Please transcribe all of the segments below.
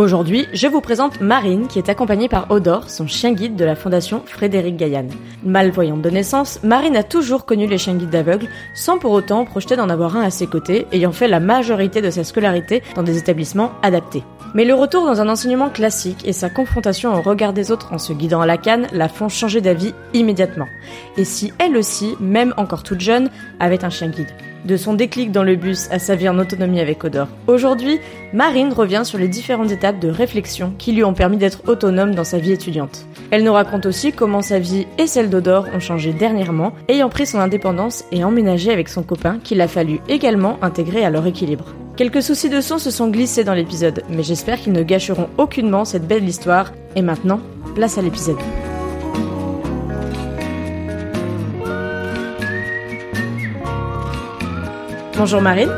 Aujourd'hui, je vous présente Marine qui est accompagnée par Odor, son chien guide de la fondation Frédéric Gaillan. Malvoyante de naissance, Marine a toujours connu les chiens guides d'aveugles sans pour autant projeter d'en avoir un à ses côtés, ayant fait la majorité de sa scolarité dans des établissements adaptés. Mais le retour dans un enseignement classique et sa confrontation au regard des autres en se guidant à la canne la font changer d'avis immédiatement. Et si elle aussi, même encore toute jeune, avait un chien guide? De son déclic dans le bus à sa vie en autonomie avec Odor. Aujourd'hui, Marine revient sur les différentes étapes de réflexion qui lui ont permis d'être autonome dans sa vie étudiante. Elle nous raconte aussi comment sa vie et celle d'Odor ont changé dernièrement, ayant pris son indépendance et emménagé avec son copain qu'il a fallu également intégrer à leur équilibre. Quelques soucis de son se sont glissés dans l'épisode, mais j'espère qu'ils ne gâcheront aucunement cette belle histoire. Et maintenant, place à l'épisode. Bonjour Marine.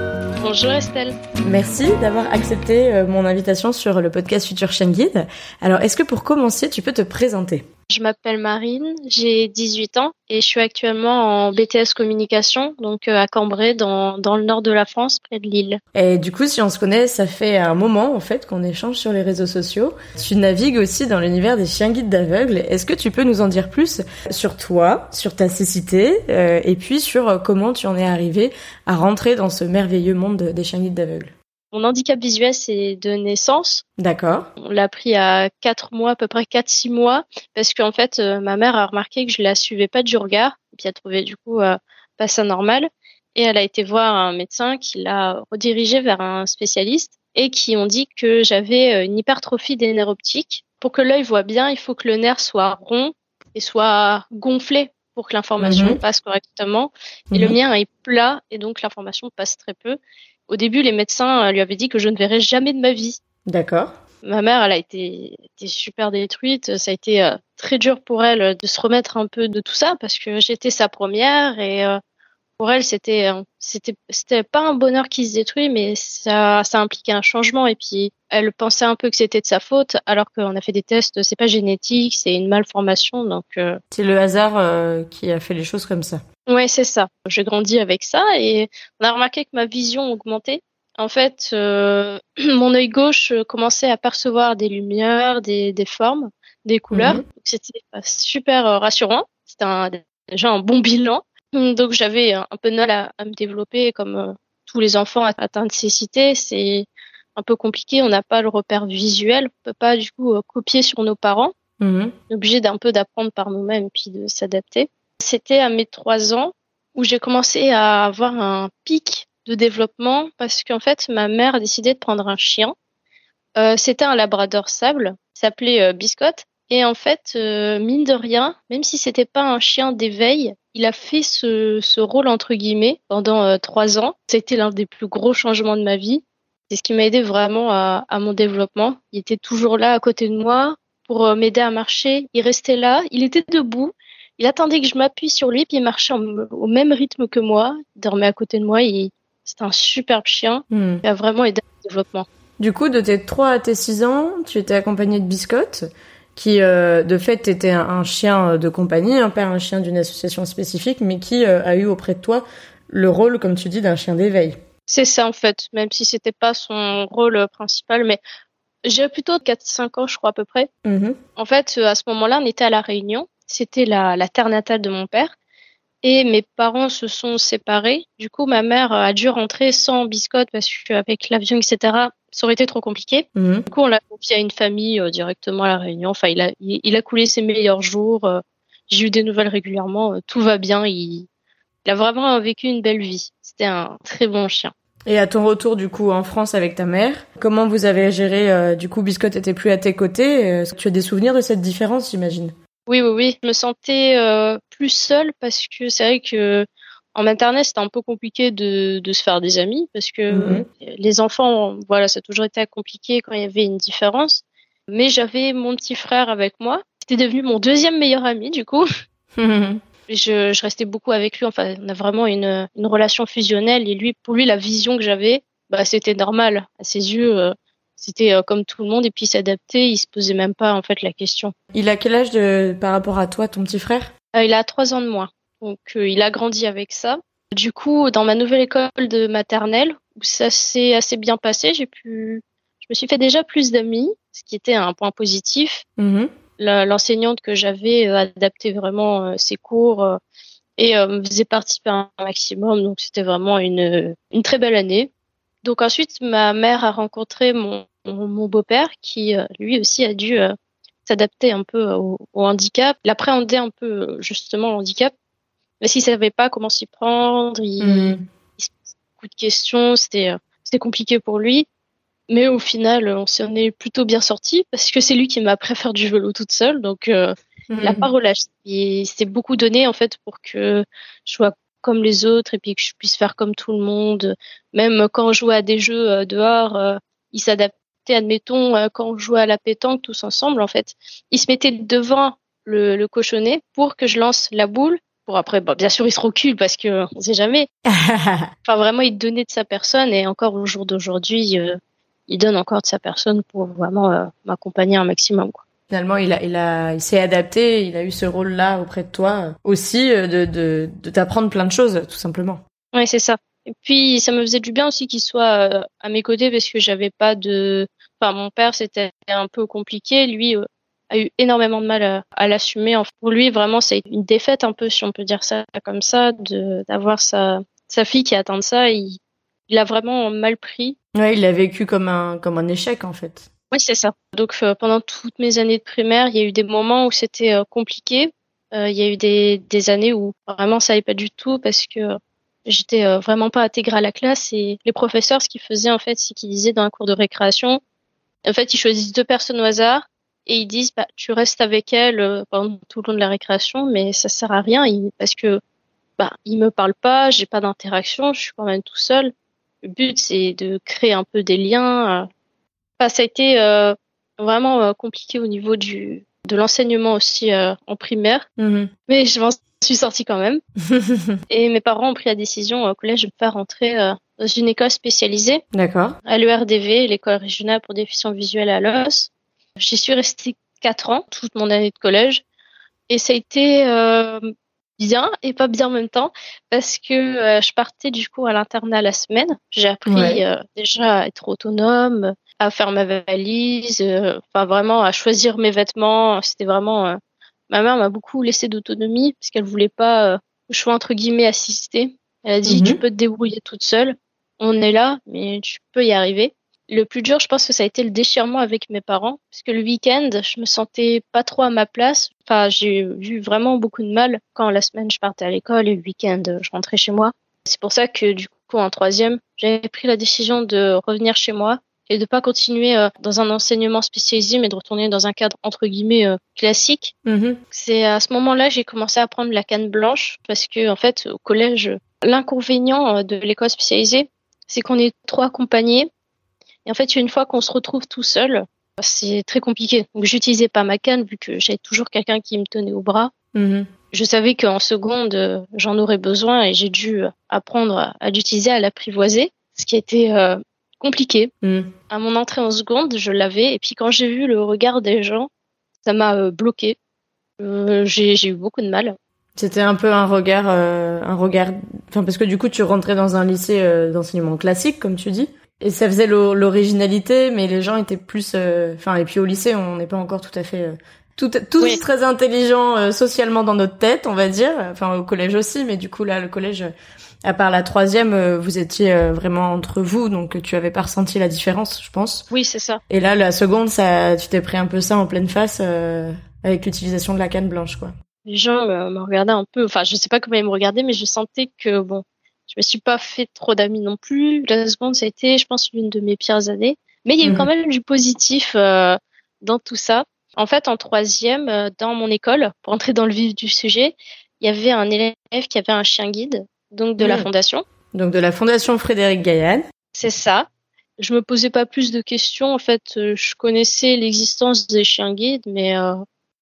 Bonjour Estelle. Merci d'avoir accepté euh, mon invitation sur le podcast Future Guide. Alors, est-ce que pour commencer, tu peux te présenter? Je m'appelle Marine, j'ai 18 ans et je suis actuellement en BTS communication, donc euh, à Cambrai, dans, dans le nord de la France, près de Lille. Et du coup, si on se connaît, ça fait un moment en fait qu'on échange sur les réseaux sociaux. Tu navigues aussi dans l'univers des chiens guides d'aveugles. Est-ce que tu peux nous en dire plus sur toi, sur ta cécité, euh, et puis sur comment tu en es arrivé à rentrer dans ce merveilleux monde des chiens guides d'aveugles? Mon handicap visuel, c'est de naissance. D'accord. On l'a pris à 4 mois, à peu près 4-6 mois, parce qu'en fait, euh, ma mère a remarqué que je la suivais pas du regard, et puis elle trouvait du coup euh, pas ça normal. Et elle a été voir un médecin qui l'a redirigée vers un spécialiste et qui ont dit que j'avais euh, une hypertrophie des nerfs optiques. Pour que l'œil voit bien, il faut que le nerf soit rond et soit gonflé pour que l'information mhm. passe correctement. Et le mhm. mien est plat et donc l'information passe très peu. Au début, les médecins euh, lui avaient dit que je ne verrais jamais de ma vie. D'accord. Ma mère, elle a été, super détruite. Ça a été euh, très dur pour elle de se remettre un peu de tout ça parce que j'étais sa première et euh, pour elle, c'était, c'était, c'était pas un bonheur qui se détruit, mais ça, ça impliquait un changement. Et puis, elle pensait un peu que c'était de sa faute, alors qu'on a fait des tests. C'est pas génétique, c'est une malformation. Donc, c'est le hasard qui a fait les choses comme ça. Ouais, c'est ça. J'ai grandi avec ça et on a remarqué que ma vision augmentait. En fait, euh, mon œil gauche commençait à percevoir des lumières, des, des formes, des couleurs. Mhm. C'était super euh, rassurant. C'était déjà un bon bilan. Donc j'avais un peu de mal à, me développer comme euh, tous les enfants atteints de cécité. C'est un peu compliqué. On n'a pas le repère visuel. On peut pas du coup copier sur nos parents. Mhm. On est obligé d'un peu d'apprendre par nous-mêmes puis de s'adapter. C'était à mes trois ans où j'ai commencé à avoir un pic de développement parce qu'en fait, ma mère a décidé de prendre un chien. Euh, c'était un labrador sable, s'appelait euh, Biscotte. Et en fait, euh, mine de rien, même si c'était pas un chien d'éveil, il a fait ce, rôle entre guillemets pendant trois ans. C'était l'un des plus gros changements de ma vie. C'est ce qui m'a aidé vraiment à, à, mon développement. Il était toujours là à côté de moi pour m'aider à marcher. Il restait là, il était debout, il attendait que je m'appuie sur lui, puis il marchait au même rythme que moi. Il dormait à côté de moi. C'était un superbe chien. Hmm. Il a vraiment aidé au développement. Du coup, de tes 3 à tes 6 ans, tu étais accompagnée de Biscotte. Qui de fait était un, chien de compagnie, un père un chien d'une association spécifique, mais qui a eu auprès de toi le rôle, comme tu dis, d'un chien d'éveil. C'est ça en fait, même si c'était pas son rôle principal, mais j'ai plutôt 4-5 ans, je crois à peu près. Mm-hmm. En fait, à ce moment-là, on était à la Réunion. C'était la, la terre natale de mon père. Et mes parents se sont séparés. Du coup, ma mère a dû rentrer sans biscotte parce qu'avec l'avion, etc., ça aurait été trop compliqué. Mm-hmm. Du coup, on l'a confié à une famille euh, directement à la Réunion. Enfin, il a, il, a coulé ses meilleurs jours. Euh, j'ai eu des nouvelles régulièrement. Euh, tout va bien. Il, il a vraiment vécu une belle vie. C'était un très bon chien. Et à ton retour du coup en France avec ta mère, comment vous avez géré Du coup, Biscotte était plus à tes côtés. Est-ce que tu as des souvenirs de cette différence, j'imagine? Oui, oui, oui. Je me sentais plus seule parce que c'est vrai que en maternelle c'était un peu compliqué de, de, se faire des amis parce que mhm. les enfants, voilà, ça a toujours été compliqué quand il y avait une différence. Mais j'avais mon petit frère avec moi. C'était devenu mon deuxième meilleur ami du coup. je, je, restais beaucoup avec lui. Enfin, on a vraiment une, une relation fusionnelle. Et lui, pour lui, la vision que j'avais, bah, c'était normal. À ses yeux, euh, c'était euh, comme tout le monde. Et puis, il s'adaptait. Il se posait même pas, en fait, la question. Il a quel âge de, par rapport à toi, ton petit frère? Euh, Il a trois ans de moins. Donc, il a grandi avec ça. Du coup, dans ma nouvelle école de maternelle, où ça s'est assez bien passé, j'ai pu, je me suis fait déjà plus d'amis, ce qui était un point positif. Mm-hmm l'enseignante que j'avais euh, adaptait vraiment euh, ses cours euh, et me faisait participer un maximum. Donc c'était vraiment une, une très belle année. Donc ensuite, ma mère a rencontré mon, mon, beau-père qui lui aussi a dû s'adapter un peu au, handicap, l'appréhender un peu justement le mais s'il savait pas comment s'y prendre, il, mmh. il se posait beaucoup de questions, c'était c'était compliqué pour lui. Mais au final, on s'en est plutôt bien sorti parce que c'est lui qui m'a appris à faire du vélo toute seule. Donc, euh, il n'a pas relâché. Il s'est beaucoup donné en fait pour que je sois comme les autres et puis que je puisse faire comme tout le monde. Même quand on jouait à des jeux euh, dehors, euh, il s'adaptait. Admettons, quand on jouait à la pétanque tous ensemble, en fait, il se mettait devant le, le cochonnet pour que je lance la boule pour après, bien sûr, il se recule parce que on sait jamais. enfin, vraiment, il donnait de sa personne et encore au jour d'aujourd'hui, il donne encore de sa personne pour vraiment euh, m'accompagner un maximum. Quoi. Finalement, il a, il a, il s'est adapté, il a eu ce rôle-là auprès de toi euh, aussi euh, de, de, de t'apprendre plein de choses, tout simplement. Oui, c'est ça. Et puis, ça me faisait du bien aussi qu'il soit à mes côtés parce que j'avais pas de, enfin, mon père, c'était un peu compliqué. Lui a eu énormément de mal à, l'assumer. Pour lui, vraiment, c'est une défaite un peu, si on peut dire ça comme ça, d'avoir sa sa fille qui atteint ça. Il, il a vraiment mal pris. Ouais, il l'a vécu comme un comme un échec en fait. Oui, c'est ça. Donc euh, pendant toutes mes années de primaire, il y a eu des moments où c'était euh, compliqué. Euh, il y a eu des, des années où vraiment ça allait pas du tout parce que j'étais vraiment pas intégrée à la classe et les professeurs, ce qu'ils faisaient en fait, c'est qu'ils disaient dans un cours de récréation, en fait, ils choisissent deux personnes au hasard et ils disent, bah, tu restes avec elles pendant tout le long de la récréation, mais ça sert à rien parce que bah, ils me parlent pas, j'ai pas d'interaction, je suis quand même tout seul le but, c'est de créer un peu des liens. Enfin, ça a été euh, vraiment euh, compliqué au niveau du de l'enseignement aussi euh, en primaire, mhm. mais je m'en suis sortie quand même. et mes parents ont pris la décision au collège de me faire rentrer dans une école spécialisée. D'accord. À l'ERDV, l'école régionale pour déficients visuels à l'os. J'y suis restée quatre ans, toute mon année de collège. Et ça a été bien et pas bien en même temps parce que euh, je partais du coup à l'internat la semaine. J'ai appris euh, déjà à être autonome, à faire ma valise, euh, enfin vraiment à choisir mes vêtements. C'était vraiment ma mère m'a beaucoup laissé d'autonomie parce qu'elle voulait pas que je sois entre guillemets assistée. Elle a dit mhm. tu peux te débrouiller toute seule. On est là, mais tu peux y arriver le plus dur, je pense que ça a été le déchirement avec mes parents, parce que le week-end, je me sentais pas trop à ma place. Enfin, j'ai eu vraiment beaucoup de mal quand la semaine je partais à l'école et le week-end je rentrais chez moi. C'est pour ça que du coup, en troisième, j'avais pris la décision de revenir chez moi et de pas continuer euh, dans un enseignement spécialisé, mais de retourner dans un cadre entre guillemets euh, classique. Mm-hmm. C'est à ce moment-là j'ai commencé à prendre la canne blanche parce que en fait au collège, l'inconvénient euh, de l'école spécialisée, c'est qu'on est trop accompagné et en fait, une fois qu'on se retrouve tout seul, c'est très compliqué. Donc, j'utilisais pas ma canne vu que j'avais toujours quelqu'un qui me tenait au bras. Mhm. Je savais qu'en seconde, j'en aurais besoin et j'ai dû apprendre à, l'utiliser, à l'apprivoiser, ce qui a été euh, compliqué. Mhm. À mon entrée en seconde, je l'avais et puis quand j'ai vu le regard des gens, ça m'a bloqué. j'ai eu beaucoup de mal. C'était un peu un regard, un regard, enfin parce que du coup tu rentrais dans un lycée d'enseignement classique, comme tu dis, et ça faisait l'originalité, mais les gens étaient plus, enfin et puis au lycée on n'est pas encore tout à fait tout, tous très intelligents euh, socialement dans notre tête, on va dire. Enfin, au collège aussi, mais du coup là, le collège, à part la troisième, euh, vous étiez euh, vraiment entre vous, donc tu avais pas ressenti la différence, je pense. Oui, c'est ça. Et là, la seconde, ça, tu t'es pris un peu ça en pleine face avec l'utilisation de la canne blanche, quoi. Les gens me, regardaient un peu, enfin, je sais pas comment ils me regardaient, mais je sentais que bon, je me suis pas fait trop d'amis non plus. La seconde, ça a été, je pense, l'une de mes pires années. Mais il y a eu mmh. quand même du positif dans tout ça en fait, en troisième, euh, dans mon école, pour entrer dans le vif du sujet, il y avait un élève qui avait un chien guide, donc de la hmm. fondation. Donc de la fondation Frédéric Gaillan. C'est ça. Je me posais pas plus de questions. En fait, euh, je connaissais l'existence des chiens guides, mais euh,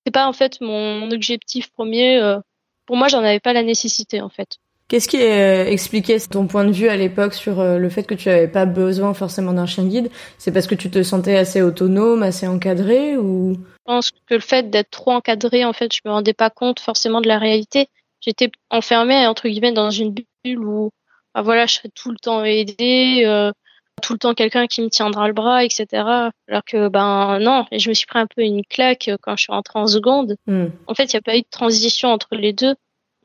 c'est pas en fait mon, objectif premier. Euh, pour moi, j'en avais pas la nécessité en fait. Qu'est-ce qui euh, expliquait ton point de vue à l'époque sur euh, le fait que tu n'avais pas besoin forcément d'un chien guide? C'est parce que tu te sentais assez autonome, assez encadré ou? Je pense que le fait d'être trop encadré, en fait, je me rendais pas compte forcément de la réalité. J'étais enfermée entre guillemets dans une bulle où, bah voilà, je serais tout le temps aidée, euh, tout le temps quelqu'un qui me tiendra le bras, etc. Alors que ben non, et je me suis pris un peu une claque quand je suis rentrée en seconde. Hmm. En fait, il n'y a pas eu de transition entre les deux.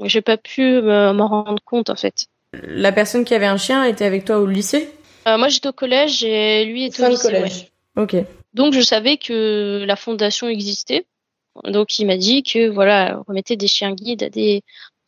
J'ai pas pu m'en rendre compte en fait. La personne qui avait un chien était avec toi au lycée? Euh, Moi j'étais au collège et lui était au lycée. Collège. Ok. Donc je savais que la fondation existait. Donc il m'a dit que voilà, on remettait des chiens guides à des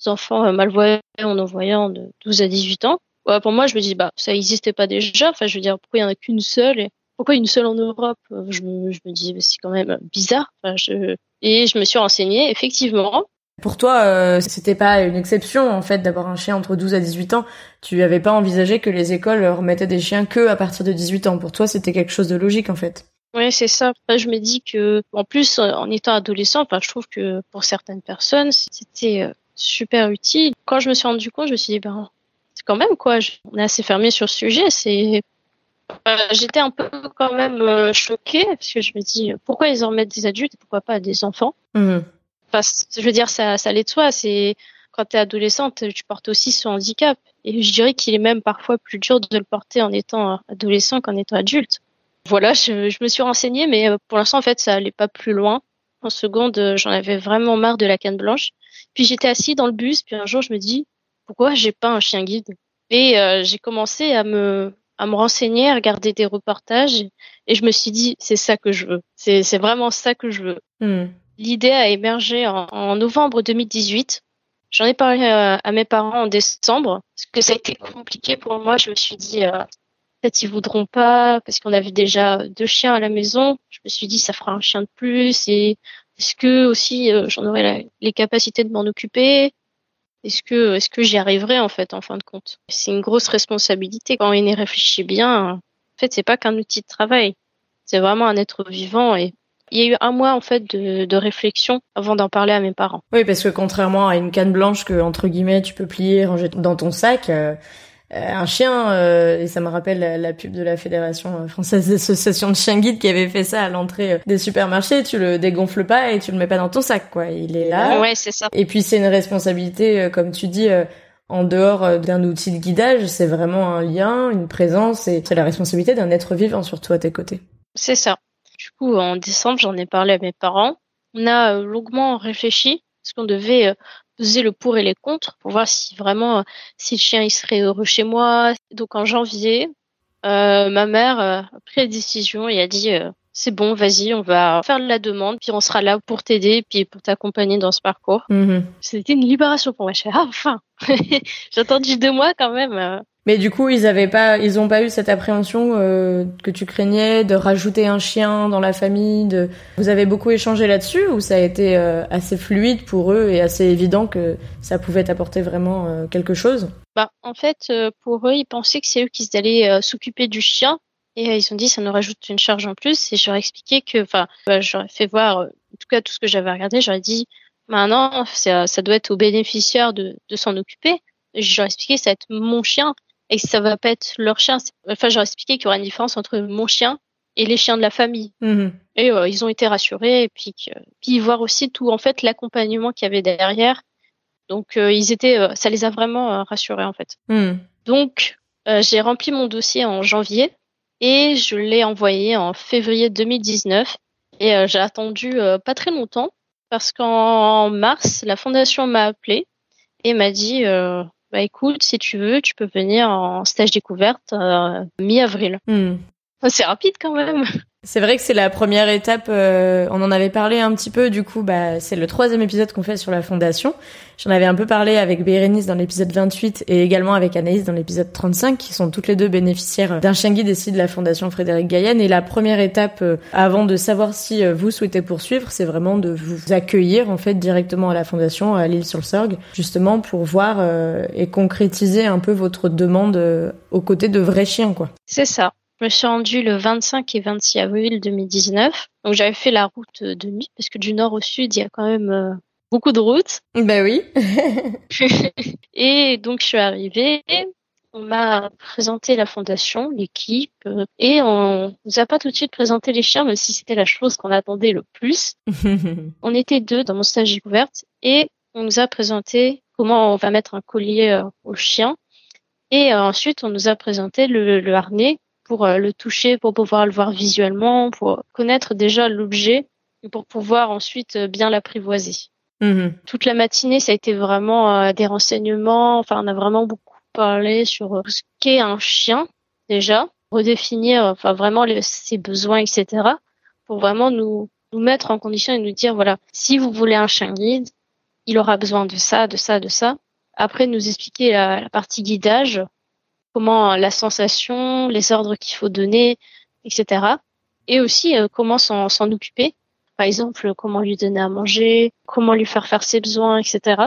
enfants malvoyants ou non-voyants de 12 à 18 ans. pour moi, je me dis bah ça n'existait pas déjà. Enfin, je veux dire pourquoi il y en a qu'une seule et pourquoi une seule en Europe? Je me, je me dis bah, c'est quand même bizarre. Enfin, je... Et je me suis renseignée. Effectivement, pour toi, euh, c'était pas une exception en fait d'avoir un chien entre 12 à 18 ans. Tu avais pas envisagé que les écoles remettaient des chiens que à partir de 18 ans. Pour toi, c'était quelque chose de logique en fait. Oui, c'est ça. je me dis que, en plus, en étant adolescent, enfin, je trouve que pour certaines personnes, c'était euh, super utile. Quand je me suis rendu compte, je me suis dit, ben, c'est quand même quoi. On est assez fermé sur ce sujet. C'est, euh, j'étais un peu quand même euh, choquée parce que je me dis, pourquoi ils en remettent des adultes et pourquoi pas des enfants? Mmh. Enfin, je veux dire, ça, ça allait de soi. C'est quand tu es adolescente, tu portes aussi ce handicap. Et je dirais qu'il est même parfois plus dur de le porter en étant adolescent qu'en étant adulte. Voilà, je, je me suis renseignée, mais euh, pour l'instant, en fait, ça allait pas plus loin. En seconde, euh, j'en avais vraiment marre de la canne blanche. Puis j'étais assis dans le bus, puis un jour, je me dis, pourquoi j'ai pas un chien guide? Et euh, j'ai commencé à me à me renseigner, à regarder des reportages, et je me suis dit, c'est ça que je veux. C'est vraiment ça que je veux. Hmm. L'idée a émergé en, novembre 2018. J'en ai parlé à, mes parents en décembre, parce que ça a été compliqué pour moi. Je me suis dit, euh, peut-être ils voudront pas, parce qu'on avait déjà deux chiens à la maison. Je me suis dit, ça fera un chien de plus. Et est-ce que aussi euh, j'en aurais les capacités de m'en occuper? Est-ce que, est-ce que j'y arriverai en fait, en fin de compte? C'est une grosse responsabilité quand on y réfléchit bien. En fait, c'est pas qu'un outil de travail. C'est vraiment un être vivant et il y a eu un mois en fait de, de réflexion avant d'en parler à mes parents. Oui, parce que contrairement à une canne blanche que entre guillemets tu peux plier, ranger dans ton sac, euh, euh un chien, euh, et ça me rappelle la, pub de la Fédération française d'association de chiens guides qui avait fait ça à l'entrée euh, des supermarchés. Tu le dégonfles pas et tu le mets pas dans ton sac, quoi. Il est là. Ouais, c'est ça. Et puis c'est une responsabilité, comme tu dis en dehors d'un outil de guidage, c'est vraiment un lien, une présence, et c'est la responsabilité d'un être vivant surtout à tes côtés. C'est ça. Coup, en décembre, j'en ai parlé à mes parents. On a euh, longuement réfléchi parce qu'on devait euh, peser le pour et les contre pour voir si vraiment euh, si le chien il serait heureux chez moi. Donc en janvier, ma mère a pris la décision et a dit c'est bon, vas-y, on va faire la demande, puis on sera là pour t'aider, puis pour t'accompagner dans ce parcours. Mm-hmm. C'était une libération pour moi. Je ah, enfin, j'ai attendu deux mois quand même. Mais du coup, ils avaient pas, ils pas eu cette appréhension euh, que tu craignais de rajouter un chien dans la famille. Vous avez beaucoup échangé là-dessus ou ça a été euh, assez fluide pour eux et assez évident que ça pouvait t'apporter vraiment euh, quelque chose? Bah, en fait, pour eux, ils pensaient que c'est eux qui allaient s'occuper du chien et ils ont dit ça nous rajoute une charge en plus. Et j'aurais expliqué que, enfin, bah, j'aurais fait voir, en tout cas tout ce que j'avais regardé, j'aurais dit maintenant ça, ça doit être au bénéficiaire de, de s'en occuper. J'aurais expliqué ça va être mon chien et ça va pas être leur chien. Enfin, j'aurais expliqué qu'il y aura une différence entre mon chien et les chiens de la famille. Mhm. Et euh, ils ont été rassurés et puis, que- puis voir aussi tout en fait l'accompagnement qu'il y avait derrière. Donc euh, ils étaient, euh, ça les a vraiment rassurés en fait. Mhm. Donc j'ai rempli mon dossier en janvier et je l'ai envoyé en février 2019 et j'ai attendu pas très longtemps parce qu'en mars la fondation m'a appelé et m'a dit bah écoute si tu veux tu peux venir en stage découverte euh, mi-avril. Mhm. C'est rapide quand même. C'est vrai que c'est la première étape. euh, on en avait parlé un petit peu. Du coup, bah, c'est le troisième épisode qu'on fait sur la fondation. J'en avais un peu parlé avec Bérénice dans l'épisode 28 et également avec Anaïs dans l'épisode 35, qui sont toutes les deux bénéficiaires d'un chien guide ici de la fondation Frédéric Gaillenne. Et la première étape, euh, avant de savoir si euh, vous souhaitez poursuivre, c'est vraiment de vous accueillir en fait directement à la fondation à l'île-sur-Sorgue, justement pour voir euh, et concrétiser un peu votre demande euh, aux côtés de vrais chiens, quoi. C'est ça. Je me suis rendue le 25 et 26 avril 2019. Donc j'avais fait la route de nuit parce que du nord au sud, il y a quand même euh, beaucoup de routes. Bah oui. et donc je suis arrivée. On m'a présenté la fondation, l'équipe, euh, et on nous a pas tout de suite présenté les chiens, même si c'était la chose qu'on attendait le plus. On était deux dans mon stage découverte et on nous a présenté comment on va mettre un collier euh, au chien. Et euh, ensuite, on nous a présenté le, le harnais pour euh, le toucher, pour pouvoir le voir visuellement, pour connaître déjà l'objet et pour pouvoir ensuite euh, bien l'apprivoiser. Mhm. Toute la matinée, ça a été vraiment euh, des renseignements. Enfin, on a vraiment beaucoup parlé sur ce qu'est un chien déjà, redéfinir, enfin vraiment les- ses besoins, etc. Pour vraiment nous nous mettre en condition et nous dire voilà, si vous voulez un chien guide, il aura besoin de ça, de ça, de ça. Après, nous expliquer la, la partie guidage, comment euh, la sensation, les ordres qu'il faut donner, etc. Et aussi euh, comment s'en s'en occuper. Par exemple, comment lui donner à manger, comment lui faire faire ses besoins, etc.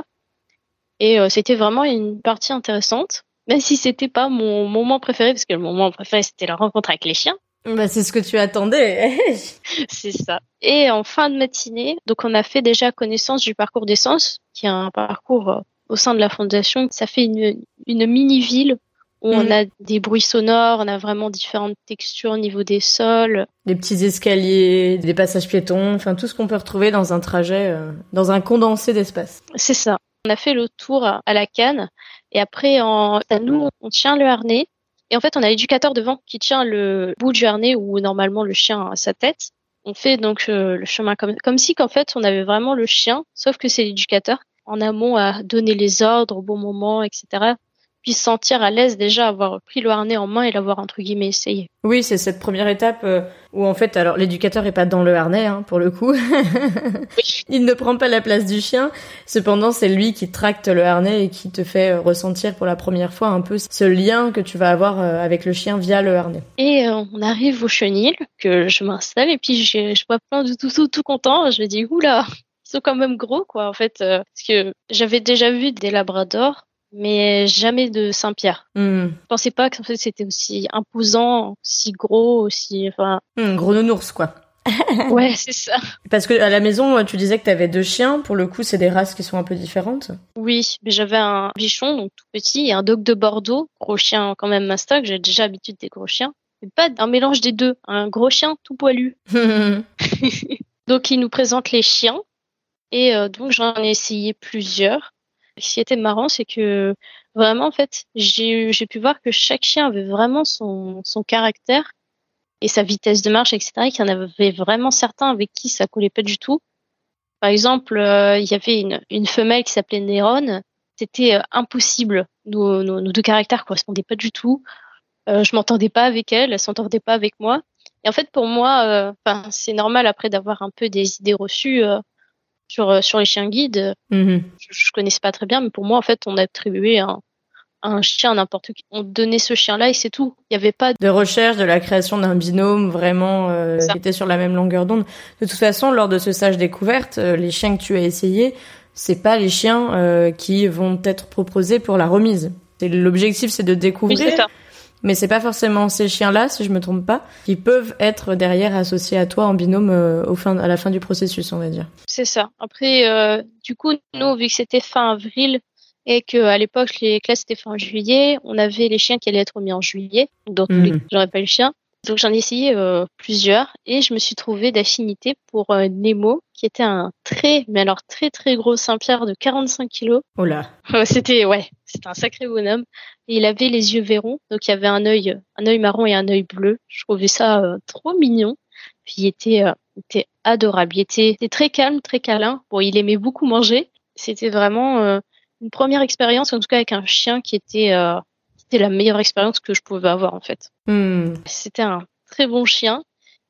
Et euh, c'était vraiment une partie intéressante, même si c'était pas mon moment préféré, parce que le moment préféré c'était la rencontre avec les chiens. Bah, c'est ce que tu attendais. C'est ça. Et en fin de matinée, donc on a fait déjà connaissance du parcours d'essence, qui est un parcours au sein de la fondation. Ça fait une, une mini-ville où on Mhm. a des bruits sonores, on a vraiment différentes textures au niveau des sols. des petits escaliers, des passages piétons, enfin tout ce qu'on peut retrouver dans un trajet, euh, dans un condensé d'espace. C'est ça. On a fait le tour à à la canne et après, en, à nous, on tient le harnais. Et en fait, on a l'éducateur devant qui tient le bout du harnais où normalement le chien a sa tête. On fait donc euh, le chemin comme, comme si qu'en fait on avait vraiment le chien, sauf que c'est l'éducateur en amont à donner les ordres au bon moment, etc. Puis se sentir à l'aise déjà, avoir pris le harnais en main et l'avoir entre guillemets essayé. Oui, c'est cette première étape euh, où en fait, alors l'éducateur est pas dans le harnais hein, pour le coup. Il ne prend pas la place du chien. Cependant, c'est lui qui tracte le harnais et qui te fait euh, ressentir pour la première fois un peu ce lien que tu vas avoir euh, avec le chien via le harnais. Et euh, on arrive au chenil, que je m'installe et puis je, je vois plein de tout, tout, tout contents. Je me dis, oula, ils sont quand même gros, quoi, en fait. euh, parce que j'avais déjà vu des labradors, mais jamais de Saint-Pierre. Hmm. Je pensais pas que en fait, c'était aussi imposant, aussi gros, aussi... Enfin, Hmm, gros nounours quoi. ouais, c'est ça. Parce que à la maison, euh, tu disais que tu avais deux chiens. Pour le coup, c'est des races qui sont un peu différentes. Oui, mais j'avais un bichon, donc tout petit, et un dog de Bordeaux, gros chien quand même mastoc, j'ai déjà l'habitude des gros chiens. Mais pas un mélange des deux, un gros chien tout poilu. Donc, il nous présente les chiens. Et euh, donc, j'en ai essayé plusieurs. Ce qui était marrant, c'est que vraiment, en fait, j'ai pu voir que chaque chien avait vraiment son, caractère et sa vitesse de marche, etc. Et qu'il y en avait vraiment certains avec qui ça collait pas du tout. Par exemple, euh, il y avait une, femelle qui s'appelait Néron. C'était euh, impossible. Nos, deux caractères correspondaient pas du tout. Euh, je m'entendais pas avec elle, elle s'entendait pas avec moi. Et en fait, pour moi, euh, c'est normal après d'avoir un peu des idées reçues sur euh, sur les chiens guides. Mhm. Je, je connaissais pas très bien, mais pour moi, en fait, on attribuait un, un chien à n'importe qui. On donnait ce chien-là et c'est tout. Il y avait pas. de recherche de la création d'un binôme vraiment euh, qui était sur la même longueur d'onde. De toute façon, lors de ce stage découverte, euh, les chiens que tu as essayés, c'est pas les chiens euh, qui vont être proposés pour la remise. L'objectif, c'est de découvrir. Mais c'est pas forcément ces chiens-là, si je me trompe pas, qui peuvent être derrière associés à toi en binôme euh, au fin, à la fin du processus, on va dire. C'est ça. Après, euh, du coup, nous, vu que c'était fin avril et que à l'époque les classes étaient fin juillet, on avait les chiens qui allaient être mis en juillet. Donc, dans tous les Mhm. j'aurais pas eu le chien. Donc j'en ai essayé euh, plusieurs et je me suis trouvée d'affinité pour Nemo, qui était un très, mais alors très très gros Saint-Pierre de 45 kilos. Oh là. c'était ouais, c'était un sacré bonhomme. Et il avait les yeux verrons, donc il y avait un œil, un œil marron et un œil bleu. Je trouvais ça euh, trop mignon. Puis il était, était adorable. Il était, était, très calme, très câlin. Bon, il aimait beaucoup manger. C'était vraiment une première expérience, en tout cas avec un chien qui était c'était la meilleure expérience que je pouvais avoir en fait. Hmm. C'était un très bon chien.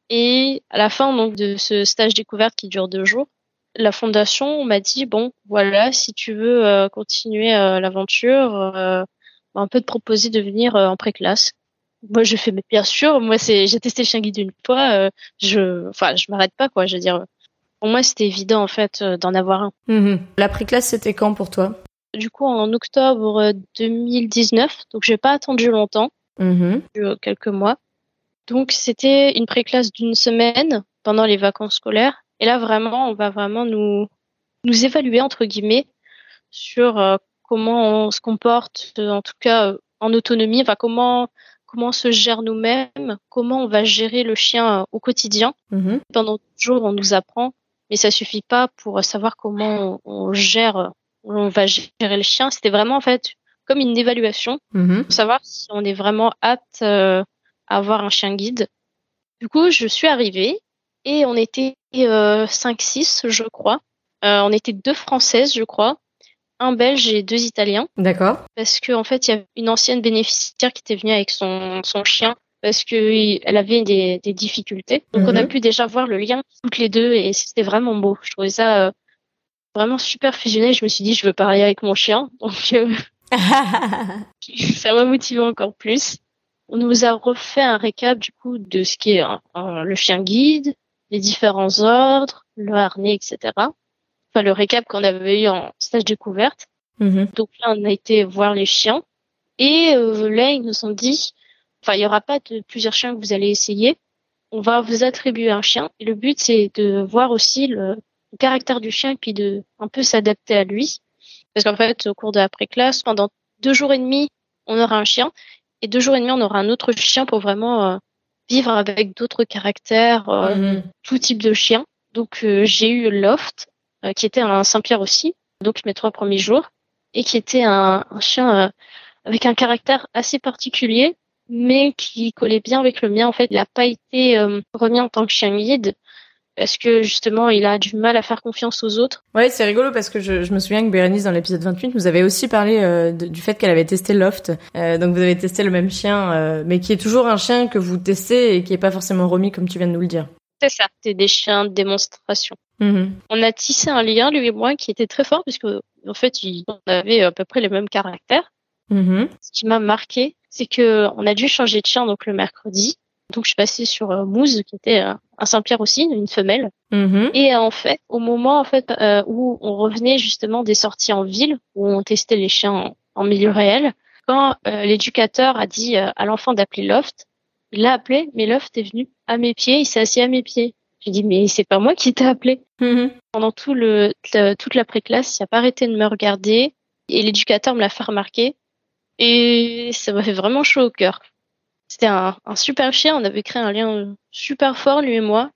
Et à la fin donc de ce stage découverte qui dure deux jours, la fondation m'a dit bon voilà si tu veux euh, continuer euh, l'aventure, euh, on peut te proposer de venir en pré-classe. Moi je fais mais bien sûr, moi c'est j'ai testé le chien guide une fois, je enfin je m'arrête pas quoi, je veux dire. Pour moi c'était évident en fait d'en avoir un. Hmm. La pré-classe c'était quand pour toi? Du coup en octobre 2019, euh, donc j'ai pas attendu longtemps, mmh. quelques mois. Donc c'était une préclasse d'une semaine pendant les vacances scolaires. Et là vraiment, on va vraiment nous nous évaluer entre guillemets sur euh, comment on se comporte, euh, en tout cas en autonomie, enfin comment comment on se gère nous-mêmes, comment on va gérer le chien au quotidien. Mmh. Pendant toujours, on nous apprend, mais ça suffit pas pour savoir comment on gère on va gérer le chien. C'était vraiment en fait comme une évaluation mm-hmm. pour savoir si on est vraiment apte euh, à avoir un chien guide. Du coup, je suis arrivée et on était euh, 5-6, je crois. Euh, on était deux Françaises, je crois, un Belge et deux Italiens. D'accord. Parce qu'en en fait, il y a une ancienne bénéficiaire qui était venue avec son, son chien parce qu'elle avait des, des, difficultés. Donc, on a mm-hmm. pu déjà voir le lien toutes les deux et c'était vraiment beau. Je trouvais ça euh, vraiment super fusionné. Je me suis dit, je veux parler avec mon chien. Donc, euh, ça m'a motivé encore plus. On nous a refait un récap du coup de ce qui est le chien guide, les différents ordres, le harnais, etc. Enfin, le récap qu'on avait eu en stage découverte. Mm-hmm. Donc là, on a été voir les chiens. Et euh, là, ils nous ont dit, enfin, il y aura pas de plusieurs chiens que vous allez essayer. On va vous attribuer un chien. Et le but, c'est de voir aussi le, le caractère du chien et puis de un peu s'adapter à lui. Parce qu'en fait, au cours de l'après-classe, pendant deux jours et demi, on aura un chien et deux jours et demi, on aura un autre chien pour vraiment euh, vivre avec d'autres caractères, euh, mhm. tout type de chien. Donc, euh, j'ai eu Loft, qui était un Saint-Pierre aussi, donc mes trois premiers jours, et qui était un, un chien avec un caractère assez particulier, mais qui collait bien avec le mien. En fait, il n'a pas été remis en tant que chien guide parce que justement il a du mal à faire confiance aux autres. Ouais, c'est rigolo parce que je, je, me souviens que Bérénice dans l'épisode 28 nous avait aussi parlé euh, du fait qu'elle avait testé Loft. Euh, donc vous avez testé le même chien, euh, mais qui est toujours un chien que vous testez et qui est pas forcément remis comme tu viens de nous le dire. C'est ça, c'est des chiens de démonstration. Mm-hmm. On a tissé un lien lui et moi qui était très fort puisque en fait on avait à peu près les mêmes caractères. Mm-hmm. Ce qui m'a marqué, c'est que on a dû changer de chien donc le mercredi. Donc je suis passée sur euh, Mousse qui était un Saint-Pierre aussi, une femelle. Mm-hmm. Et en fait, au moment en fait euh, où on revenait justement des sorties en ville, où on testait les chiens en, milieu réel, quand euh, l'éducateur a dit euh, à l'enfant d'appeler Loft, il l'a appelé, mais Loft est venu à mes pieds, il s'est assis à mes pieds. J'ai dit mais c'est pas moi qui t'ai appelé. Mm-hmm. Pendant tout le toute la préclasse, il a pas arrêté de me regarder et l'éducateur me l'a fait remarquer et ça m'a fait vraiment chaud au cœur. C'était un, un, super chien. On avait créé un lien super fort, lui et moi.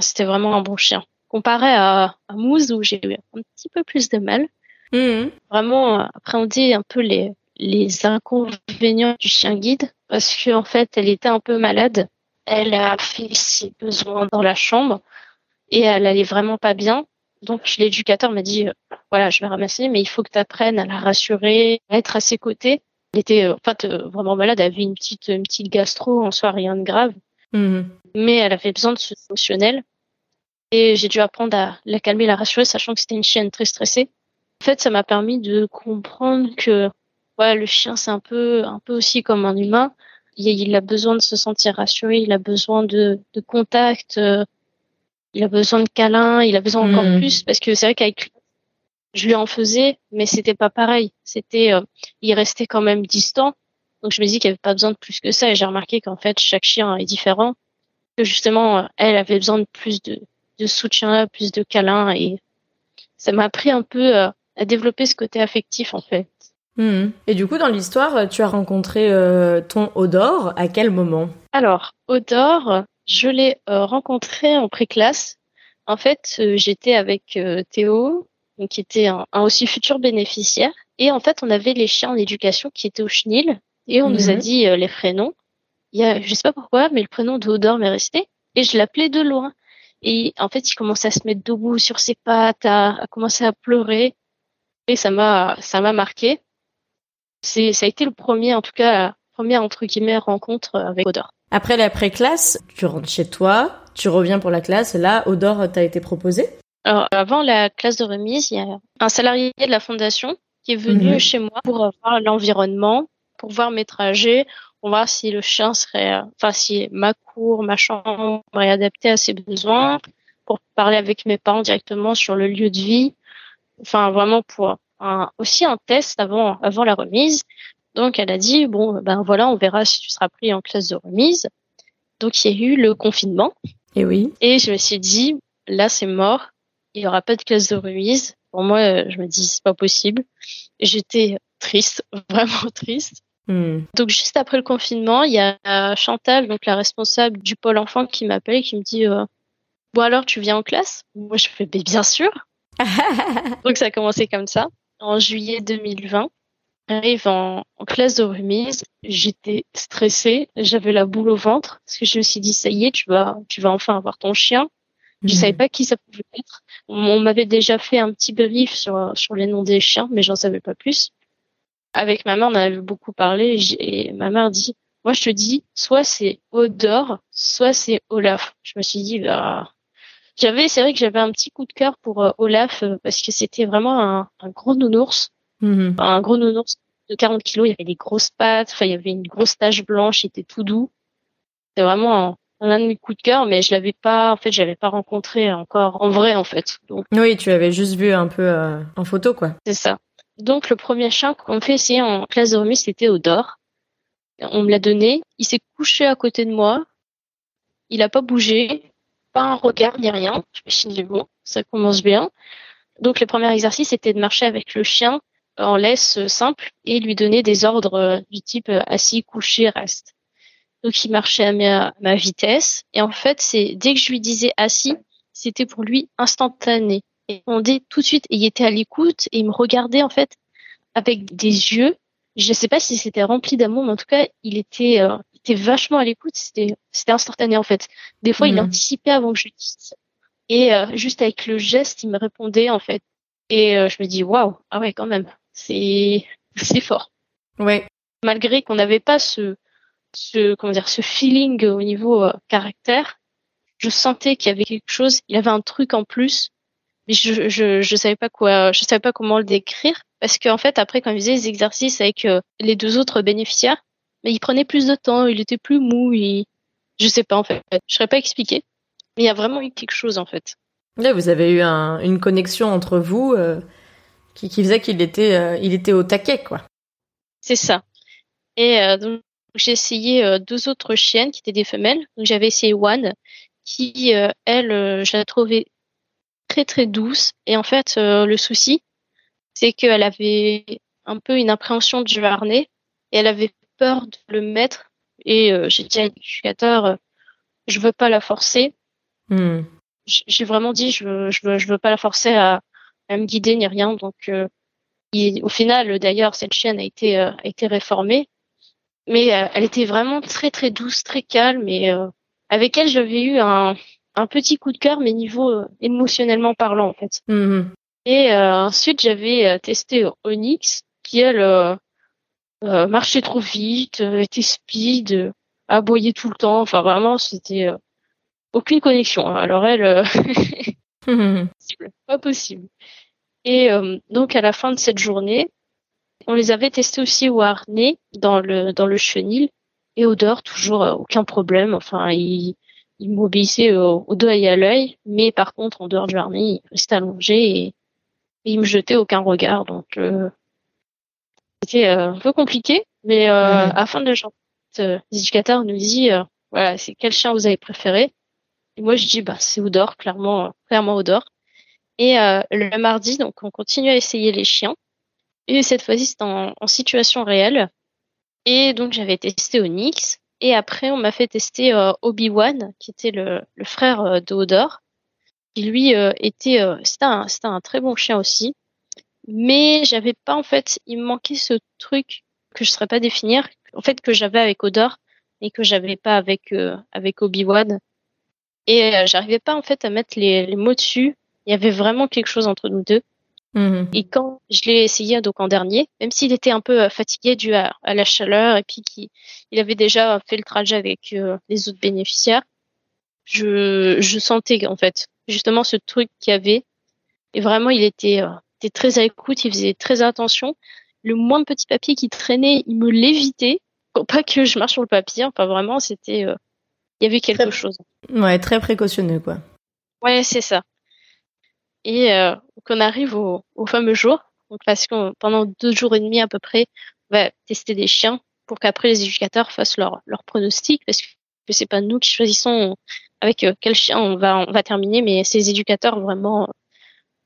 C'était vraiment un bon chien. Comparé à, à Mousse, où j'ai eu un petit peu plus de mal. Mmh. Vraiment euh, appréhender un peu les, les inconvénients du chien guide. Parce qu'en en fait, elle était un peu malade. Elle a fait ses besoins dans la chambre. Et elle allait vraiment pas bien. Donc l'éducateur m'a dit, euh, voilà, je vais ramasser, mais il faut que tu apprennes à la rassurer, à être à ses côtés. Était euh, en fait euh, vraiment malade, elle avait une petite, une petite gastro, en soi rien de grave, mmh. mais elle avait besoin de ce fonctionnel. Et j'ai dû apprendre à la calmer, la rassurer, sachant que c'était une chienne très stressée. En fait, ça m'a permis de comprendre que ouais, le chien, c'est un peu, un peu aussi comme un humain. Il, a besoin de se sentir rassuré, il a besoin de, de contact, euh, il a besoin de câlins, il a besoin encore mmh. plus parce que c'est vrai qu'avec je lui en faisais, mais c'était pas pareil. C'était, euh, il restait quand même distant. Donc je me dis qu'il n'y avait pas besoin de plus que ça. Et j'ai remarqué qu'en fait chaque chien est différent. Que justement, euh, elle avait besoin de plus de, de soutien, plus de câlins. Et ça m'a appris un peu euh, à développer ce côté affectif en fait. Mhm. Et du coup, dans l'histoire, tu as rencontré euh, ton Odor à quel moment? Alors, Odor, je l'ai euh, rencontré en pré-classe. En fait, j'étais avec Théo, qui était un, aussi futur bénéficiaire. Et en fait, on avait les chiens en éducation qui étaient au chenil. Et on nous a mhm. dit les prénoms. Il y a, je sais pas pourquoi, mais le prénom d'Odor m'est resté. Et je l'appelais de loin. Et en fait, il commençait à se mettre debout sur ses pattes, à, à commencer à pleurer. Et ça m'a, ça m'a marqué c'est ça a été le premier, en tout cas, la première entre guillemets rencontre avec Odor. Après l'après-classe, tu rentres chez toi, tu reviens pour la classe, et là, Odor t'a été proposé? Alors, avant la classe de remise, il y a un salarié de la fondation qui est venu mhm. chez moi pour voir l'environnement, pour voir mes trajets, pour voir si le chien serait, enfin, si ma cour, ma chambre est adaptée à ses besoins, pour parler avec mes parents directement sur le lieu de vie, enfin, vraiment pour un, aussi un test avant, avant la remise. Donc elle a dit bon ben voilà on verra si tu seras pris en classe de remise. Donc il y a eu le confinement. Et oui. Et je me suis dit là c'est mort, il y aura pas de classe de remise. Pour moi euh, je me dis c'est pas possible. J'étais triste, vraiment triste. Hmm. Donc juste après le confinement, il y a Chantal, donc la responsable du pôle enfant, qui m'appelle et qui me dit euh, bon alors tu viens en classe? Moi je fais bien sûr. donc ça a commencé comme ça en juillet 2020. J'arrive en, classe de remise. J'étais stressée. J'avais la boule au ventre parce que je me suis dit, ça y est, tu vas, tu vas enfin avoir ton chien. Je savais mhm. pas qui ça pouvait être. On, m'avait déjà fait un petit brief sur, sur les noms des chiens, mais j'en savais pas plus. Avec ma mère, on avait beaucoup parlé et ma mère dit, moi je te dis, soit c'est Odor, soit c'est Olaf. Je me suis dit, bah, j'avais, c'est vrai que j'avais un petit coup de cœur pour euh, Olaf euh, parce que c'était vraiment un, un gros nounours, mhm. un gros nounours de 40 kilos. Il y avait des grosses pattes, enfin il y avait une grosse tache blanche, il était tout doux. C'était vraiment un, de mes coups de cœur, mais je l'avais pas, en fait, j'avais pas rencontré encore en vrai en fait. Donc, oui, tu avais juste vu un peu euh, en photo quoi. C'est ça. Donc le premier chien qu'on fait essayer en classe de remise, c'était Odor. On me l'a donné. Il s'est couché à côté de moi. Il a pas bougé pas un regard ni rien. Je me suis dit, bon, ça commence bien. Donc, le premier exercice, c'était de marcher avec le chien en laisse simple et lui donner des ordres euh, du type euh, assis, couché, reste. Donc, il marchait à ma, vitesse. Et en fait, c'est dès que je lui disais assis, c'était pour lui instantané. Et on dit tout de suite, et il était à l'écoute et il me regardait en fait avec des yeux. Je ne sais pas si c'était rempli d'amour, mais en tout cas, il était, euh, était vachement à l'écoute. C'était, c'était instantané en fait. Des fois, il mhm. anticipait avant que je dise. Et euh, juste avec le geste, il me répondait en fait. Et euh, je me dis waouh, ah ouais, quand même, c'est, c'est fort. Ouais. Malgré qu'on n'avait pas ce, ce, comment dire, ce feeling au niveau euh, caractère, je sentais qu'il y avait quelque chose. Il avait un truc en plus, mais je, je, je savais pas quoi, je savais pas comment le décrire parce qu'en fait après quand il faisait les exercices avec les deux autres bénéficiaires, mais il prenait plus de temps, il était plus mou, il... je sais pas en fait, je serais pas expliqué, mais il y a vraiment eu quelque chose en fait. Là, vous avez eu un, une connexion entre vous euh, qui, qui, faisait qu'il était, euh, il était au taquet, quoi. C'est ça. Et euh, donc j'ai essayé deux autres chiennes qui étaient des femelles. Donc j'avais essayé One, qui elle, je la trouvais très très douce. Et en fait, le souci, c'est qu'elle avait un peu une appréhension du harnais et elle avait peur de le mettre et euh, j'ai dit à l'éducateur, euh, je veux pas la forcer. Hmm. J'ai vraiment dit, je veux, je veux, je veux pas la forcer à, à me guider ni rien. Donc, euh, au final, d'ailleurs, cette chienne a été, a été réformée, mais elle était vraiment très très douce, très calme et avec elle, j'avais eu un, un petit coup de cœur, mais niveau émotionnellement parlant en fait. Hmm. Et ensuite, j'avais testé Onyx, qui elle euh, marchait trop vite, euh, était speed, euh, aboyait tout le temps. Enfin, vraiment, c'était aucune connexion. Hein. Alors elle, pas possible. Et donc à la fin de cette journée, on les avait testés aussi au harnais dans le dans le chenil et odeur toujours aucun problème. Enfin, il, il m'obéissait au, au, dos et à l'œil, mais par contre en dehors du harnais, il restait allongé et, il me jetait aucun regard. Donc c'était euh, un peu compliqué, mais euh, à la fin de la journée, euh, l'éducateur nous dit voilà, c'est quel chien vous avez préféré? Et moi, je dis bah c'est Odor, clairement, clairement Odor. Et le mardi, donc on continue à essayer les chiens. Et cette fois-ci, c'était en, situation réelle. Et donc, j'avais testé Onyx. Et après, on m'a fait tester euh, Obi-Wan, qui était le, frère euh, de Odor. Qui lui euh, était, c'était un, un très bon chien aussi. Mais j'avais pas, en fait, il me manquait ce truc que je ne saurais pas définir, en fait, que j'avais avec Odor et que j'avais pas avec, avec Obi-Wan. Et j'arrivais pas, en fait, à mettre les, les mots dessus. Il y avait vraiment quelque chose entre nous deux. Mhm. Et quand je l'ai essayé donc en dernier, même s'il était un peu euh, fatigué dû à, la chaleur et puis qu'il il avait déjà fait le trajet avec euh, les autres bénéficiaires, je, je sentais en fait justement ce truc qu'il y avait. Et vraiment, il était, euh, était très à écoute, il faisait très attention. Le moins de petits papiers qui traînait, il me l'évitait. Pas que je marche sur le papier, enfin vraiment, c'était, il y avait quelque chose. Ouais, très précautionneux quoi. Ouais, c'est ça. Et euh, qu'on arrive au, au, fameux jour, donc parce que pendant deux jours et demi à peu près, on va tester des chiens pour qu'après les éducateurs fassent leur, leur pronostic, parce que c'est pas nous qui choisissons avec euh, quel chien on va, on va terminer, mais c'est les éducateurs vraiment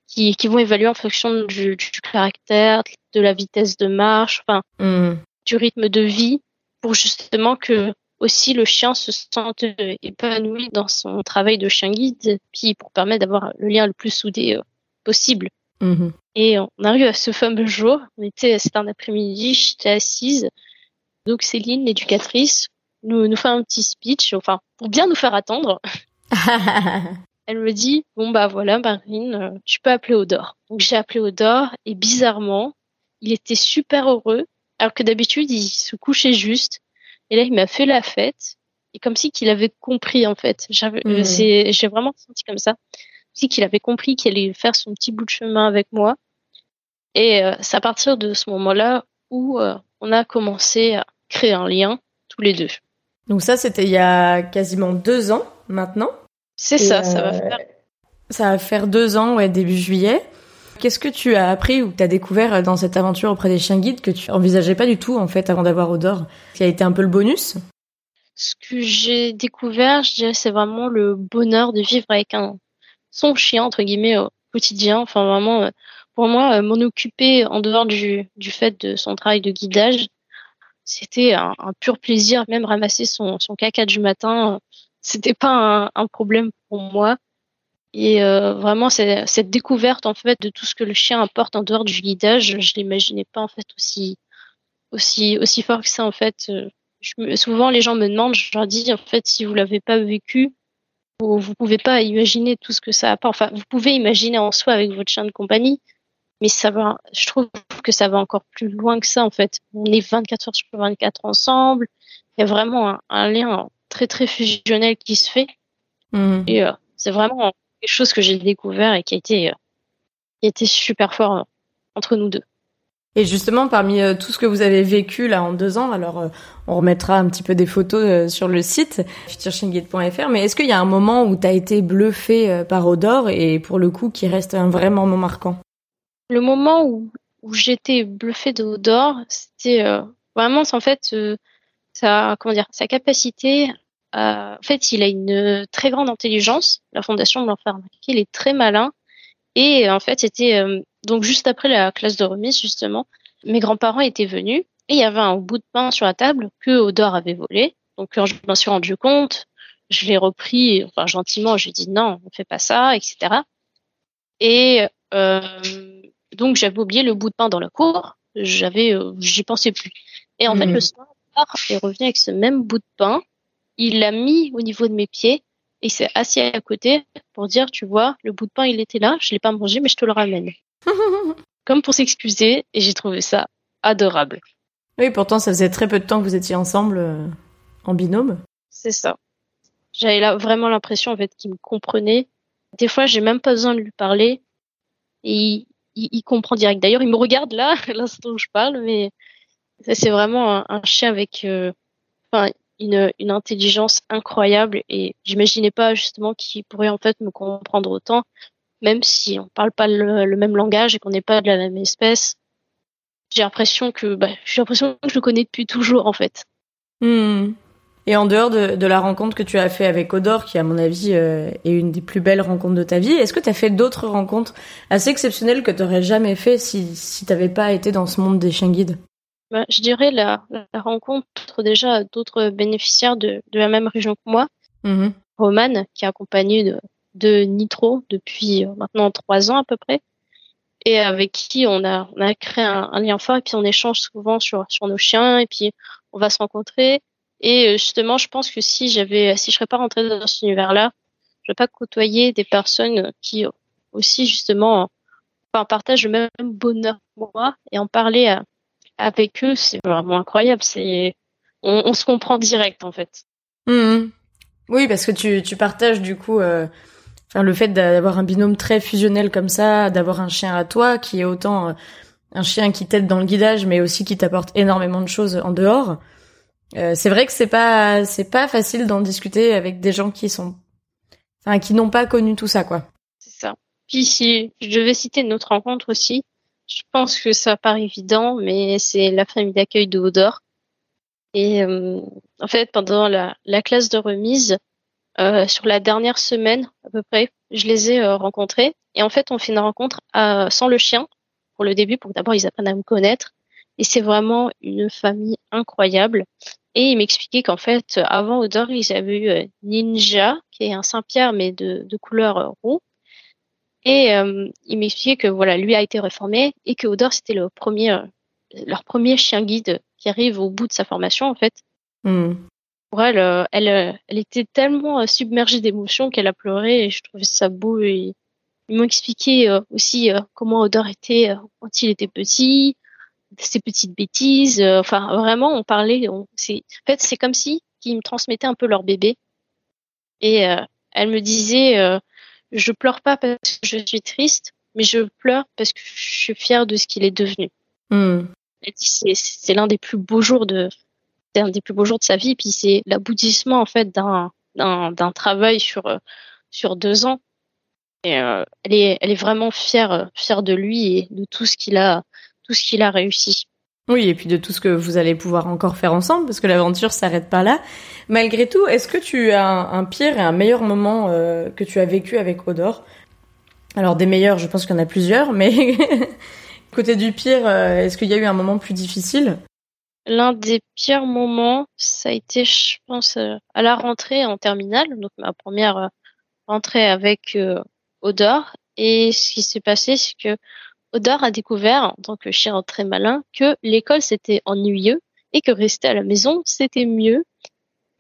qui, qui vont évaluer en fonction du, du, caractère, de la vitesse de marche, enfin, mmh. du rythme de vie, pour justement que aussi le chien se sente épanoui dans son travail de chien guide, puis pour permettre d'avoir le lien le plus soudé euh, possible. Mm-hmm. Et on arrive à ce fameux jour, on était, c'était un après-midi, j'étais assise, donc Céline, l'éducatrice, nous, nous fait un petit speech, enfin, pour bien nous faire attendre. Elle me dit, bon bah voilà Marine, euh, tu peux appeler Odor. Donc j'ai appelé Odor, et bizarrement, il était super heureux, alors que d'habitude il se couchait juste, et là, il m'a fait la fête. Et comme si qu'il avait compris, en fait. J'avais, mmh. j'ai vraiment senti comme ça. Comme si qu'il avait compris qu'il allait faire son petit bout de chemin avec moi. Et euh, c'est à partir de ce moment-là où euh, on a commencé à créer un lien tous les deux. Donc ça, c'était il y a quasiment deux ans maintenant. C'est ça, ça va euh, faire. Ça va faire deux ans, ouais, début juillet. Qu'est-ce que tu as appris ou que tu as découvert dans cette aventure auprès des chiens guides que tu envisageais pas du tout en fait avant d'avoir Odor Qui a été un peu le bonus? Ce que j'ai découvert, je dirais, c'est vraiment le bonheur de vivre avec son chien entre guillemets au quotidien. Enfin vraiment, euh, pour moi, euh, m'en occuper en dehors du, fait de son travail de guidage, c'était un, pur plaisir. Même ramasser son, caca du matin, c'était pas un problème pour moi. Et euh, vraiment, cette découverte en fait de tout ce que le chien apporte en dehors du guidage, je l'imaginais pas en fait aussi aussi aussi fort que ça en fait. Euh, je, souvent, les gens me demandent, je leur dis en fait, si vous l'avez pas vécu, vous, vous pouvez pas imaginer tout ce que ça apporte. Enfin, vous pouvez imaginer en soi avec votre chien de compagnie, mais ça va. Je trouve que ça va encore plus loin que ça en fait. On est 24 heures sur 24 ensemble. Il y a vraiment un, lien très très fusionnel qui se fait. Mmh. Et euh, c'est vraiment quelque chose que j'ai découvert et qui a été, euh, qui a été super fort euh, entre nous deux. Et justement, parmi euh, tout ce que vous avez vécu là en deux ans, alors on remettra un petit peu des photos sur le site futureshingate.fr, mais est-ce qu'il y a un moment où tu as été bluffé par Odor et pour le coup qui reste un vrai moment marquant? Le moment où, où j'étais bluffé d'Odor, c'était vraiment en fait sa comment dire sa capacité euh, en fait, il a une très grande intelligence. La fondation me l'a fait remarquer. Il est très malin. Et en fait, c'était euh, donc juste après la classe de remise, justement, mes grands-parents étaient venus et il y avait un bout de pain sur la table que Odor avait volé. Donc quand je m'en suis rendu compte, je l'ai repris, enfin gentiment, j'ai dit non, on fait pas ça, etc. Et euh, donc j'avais oublié le bout de pain dans la cour. J'avais, euh, j'y pensais plus. Et en fait, mmh. le soir, est revenu avec ce même bout de pain il l'a mis au niveau de mes pieds et s'est assis à côté pour dire, tu vois, le bout de pain, il était là, je l'ai pas mangé, mais je te le ramène. Comme pour s'excuser, et j'ai trouvé ça adorable. Oui, pourtant, ça faisait très peu de temps que vous étiez ensemble euh, en binôme. C'est ça. J'avais là vraiment l'impression en fait qu'il me comprenait. Des fois, j'ai même pas besoin de lui parler et il, comprend direct. D'ailleurs, il me regarde là, l'instant où je parle, mais c'est vraiment un, chien avec. Euh, enfin, une, intelligence incroyable et j'imaginais pas justement qu'il pourrait en fait me comprendre autant, même si on parle pas le, même langage et qu'on n'est pas de la même espèce. J'ai l'impression que bah, l'impression que je le connais depuis toujours en fait. Hmm. Et en dehors de, la rencontre que tu as fait avec Odor, qui à mon avis est une des plus belles rencontres de ta vie, est-ce que tu as fait d'autres rencontres assez exceptionnelles que tu n'aurais jamais fait si, si tu n'avais pas été dans ce monde des chiens guides? Bah, Je dirais la, rencontre déjà d'autres bénéficiaires de, la même région que moi. Mmh Roman, qui est accompagné de, de Nitro depuis maintenant trois ans à peu près et avec qui on a, on a créé un, lien fort et puis on échange souvent sur, sur nos chiens et puis on va se rencontrer. Et euh, justement, je pense que si j'avais, si je serais pas rentrée dans cet univers-là, je vais pas côtoyer des personnes qui aussi justement enfin, partagent le même bonheur que moi et en parler euh, avec eux, c'est vraiment incroyable. C'est, on, on, se comprend direct en fait. Mmh. Oui, parce que tu, tu partages du coup. Euh le fait d'avoir un binôme très fusionnel comme ça, d'avoir un chien à toi qui est autant euh, un chien qui t'aide dans le guidage, mais aussi qui t'apporte énormément de choses en dehors. Euh, c'est vrai que c'est pas c'est pas facile d'en discuter avec des gens qui sont, enfin, qui n'ont pas connu tout ça, quoi. C'est ça. Puis si je devais citer une autre rencontre aussi, je pense que ça paraît évident, mais c'est la famille d'accueil de Odor. Et euh, en fait, pendant la, la classe de remise, euh, sur la dernière semaine à peu près, je les ai euh, rencontrés. Et en fait, on fait une rencontre sans le chien pour le début, pour que d'abord ils apprennent à me connaître. Et c'est vraiment une famille incroyable. Et il m'expliquait qu'en fait, avant Odor, ils avaient eu Ninja, qui est un Saint-Pierre, mais de, de couleur roux. Et euh, il m'expliquait que voilà, lui a été réformé et que Odor, c'était le premier, leur premier chien guide qui arrive au bout de sa formation, en fait. Hmm pour elle, euh, elle, euh, elle était tellement euh, submergée d'émotions qu'elle a pleuré et je trouvais ça beau. Et ils m'ont expliqué aussi comment Odor était quand il était petit, ses petites bêtises. Enfin, vraiment, on parlait. On, c'est, en fait, c'est comme si qu'ils me transmettaient un peu leur bébé. Et elle me disait, je pleure pas parce que je suis triste, mais je pleure parce que je suis fière de ce qu'il est devenu. Hmm. C'est, l'un des plus beaux jours de, un des plus beaux jours de sa vie. Puis c'est l'aboutissement en fait d'un d'un travail sur euh, sur deux ans. Et euh, elle est elle est vraiment fière euh, fière de lui et de tout ce qu'il a tout ce qu'il a réussi. Oui, et puis de tout ce que vous allez pouvoir encore faire ensemble, parce que l'aventure s'arrête pas là. Malgré tout, est-ce que tu as un, pire et un meilleur moment que tu as vécu avec Odor? Alors des meilleurs, je pense qu'il y en a plusieurs, mais côté du pire, est-ce qu'il y a eu un moment plus difficile? L'un des pires moments, ça a été, je pense, euh, à la rentrée en terminale, donc ma première euh, rentrée avec euh, Odor. Et ce qui s'est passé, c'est que Odor a découvert, en tant que chien très malin, que l'école c'était ennuyeux et que rester à la maison c'était mieux.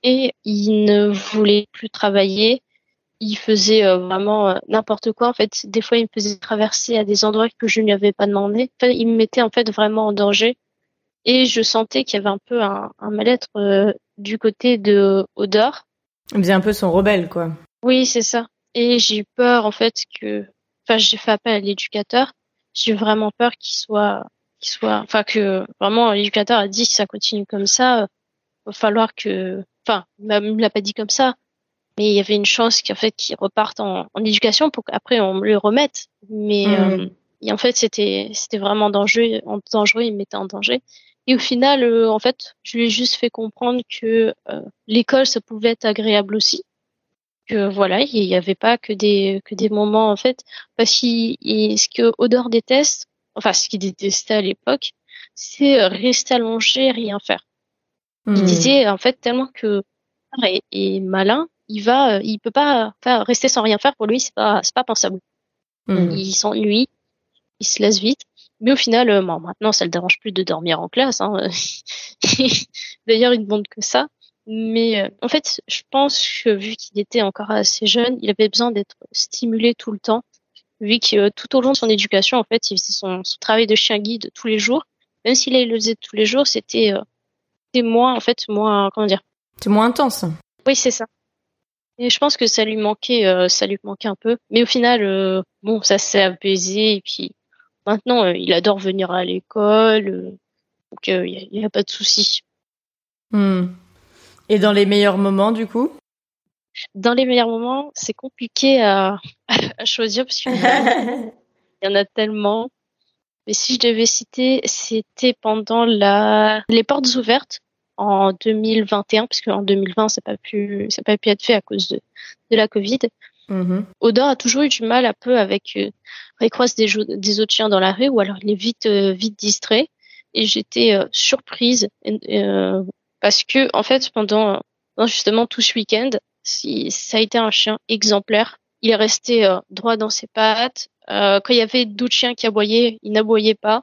Et il ne voulait plus travailler. Il faisait vraiment n'importe quoi. En fait, des fois, il me faisait traverser à des endroits que je ne lui avais pas demandé. il me mettait en fait vraiment en danger et je sentais qu'il y avait un peu un, un mal-être euh, du côté de Odor. Il faisait un peu son rebelle, quoi. Oui, c'est ça. Et j'ai eu peur, en fait, que, enfin, j'ai fait appel à l'éducateur. J'ai vraiment peur qu'il soit, qu'il soit, enfin, que vraiment l'éducateur a dit si ça continue comme ça, va falloir que, enfin, il me l'a pas dit comme ça, mais il y avait une chance qu'en fait qu'il reparte en, en éducation pour qu'après on le remette. Mais mmh. euh, et en fait, c'était c'était vraiment dangereux, dangereux, il me mettait en danger. Et au final, euh, en fait, je lui ai juste fait comprendre que euh, l'école, ça pouvait être agréable aussi. Que voilà, il n'y avait pas que des que des moments en fait, parce qu'il ce que Odor déteste, enfin ce qu'il détestait à l'époque, c'est rester allongé, rien faire. Il hmm. disait en fait tellement que est, est malin, il va, il peut pas rester sans rien faire pour lui, c'est pas c'est pas pensable. Hmm. Il s'ennuie, il se laisse vite. Mais au final, euh, maintenant, ça le dérange plus de dormir en classe. Hein. D'ailleurs, il ne demande que ça. Mais euh, en fait, je pense que vu qu'il était encore assez jeune, il avait besoin d'être stimulé tout le temps. Vu que euh, tout au long de son éducation, en fait, il faisait son, travail de chien guide tous les jours. Même s'il le faisait tous les jours, c'était moins, en fait, moins, comment dire? C'est moins intense. Oui, c'est ça. Et je pense que ça lui manquait, ça lui manquait un peu. Mais au final, bon, ça s'est apaisé et puis Maintenant, euh, il adore venir à l'école, euh, donc il euh, n'y a, pas de souci. Hmm. Et dans les meilleurs moments, du coup? Dans les meilleurs moments, c'est compliqué à, à choisir parce qu'il y en a tellement. Mais si je devais citer, c'était pendant la les portes ouvertes en 2021, puisque en 2020, ça n'a pas pu, ça pas pu être fait à cause de, de la Covid. Odor a toujours eu du mal un peu avec, euh, il croise des, des, autres chiens dans la rue ou alors il est vite, euh, vite distrait. Et j'étais euh, surprise euh, parce que en fait pendant, justement tout ce week-end, si, ça a été un chien exemplaire. Il est resté droit dans ses pattes. quand il y avait d'autres chiens qui aboyaient, il n'aboyait pas.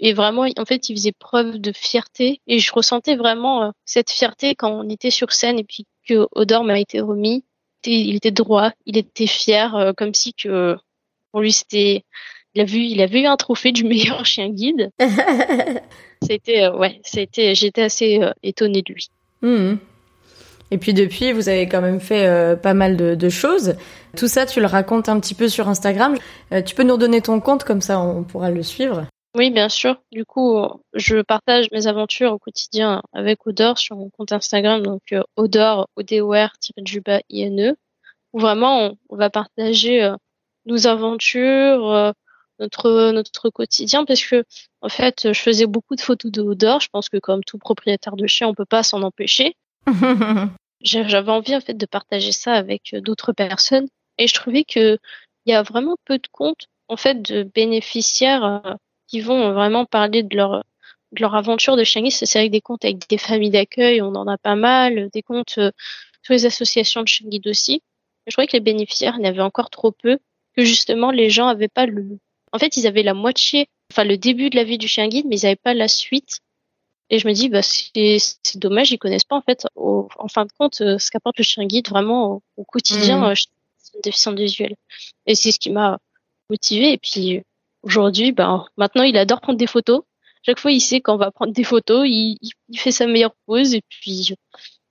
Et vraiment, en fait, il faisait preuve de fierté. Et je ressentais vraiment cette fierté quand on était sur scène et puis que Odor m'a été remis il était droit, il était fier, euh, comme si que pour lui c'était, il a vu, il avait eu un trophée du meilleur chien guide. c'était, euh, ouais, c'était, j'étais assez euh, étonnée de lui. Hmm. Et puis depuis, vous avez quand même fait pas mal de, choses. Tout ça, tu le racontes un petit peu sur Instagram. tu peux nous redonner ton compte, comme ça on pourra le suivre. Oui, bien sûr. Du coup, je partage mes aventures au quotidien avec Odor sur mon compte Instagram, donc euh, Odor, O-D-O-R-INE, où vraiment on, va partager euh, nos aventures, euh, notre notre quotidien, parce que en fait, je faisais beaucoup de photos de Odor. Je pense que comme tout propriétaire de chien, on peut pas s'en empêcher. J'avais envie en fait de partager ça avec d'autres personnes, et je trouvais que il y a vraiment peu de comptes en fait de bénéficiaires qui vont vraiment parler de leur de leur aventure de chien C'est avec des comptes avec des familles d'accueil, on en a pas mal, des comptes euh, sur les associations de chien aussi. je croyais que les bénéficiaires, il y avait encore trop peu, que justement les gens avaient pas le. En fait, ils avaient la moitié, enfin le début de la vie du chien guide, mais ils n'avaient pas la suite. Et je me dis, bah c'est dommage, ils connaissent pas en fait, en fin de compte, euh, ce qu'apporte le chien guide vraiment au, quotidien, mmh. euh, déficiente visuelle. Et c'est ce qui m'a motivé. Et puis Aujourd'hui, ben, maintenant, il adore prendre des photos. Chaque fois, il sait qu'on va prendre des photos, il, il, fait sa meilleure pose et puis,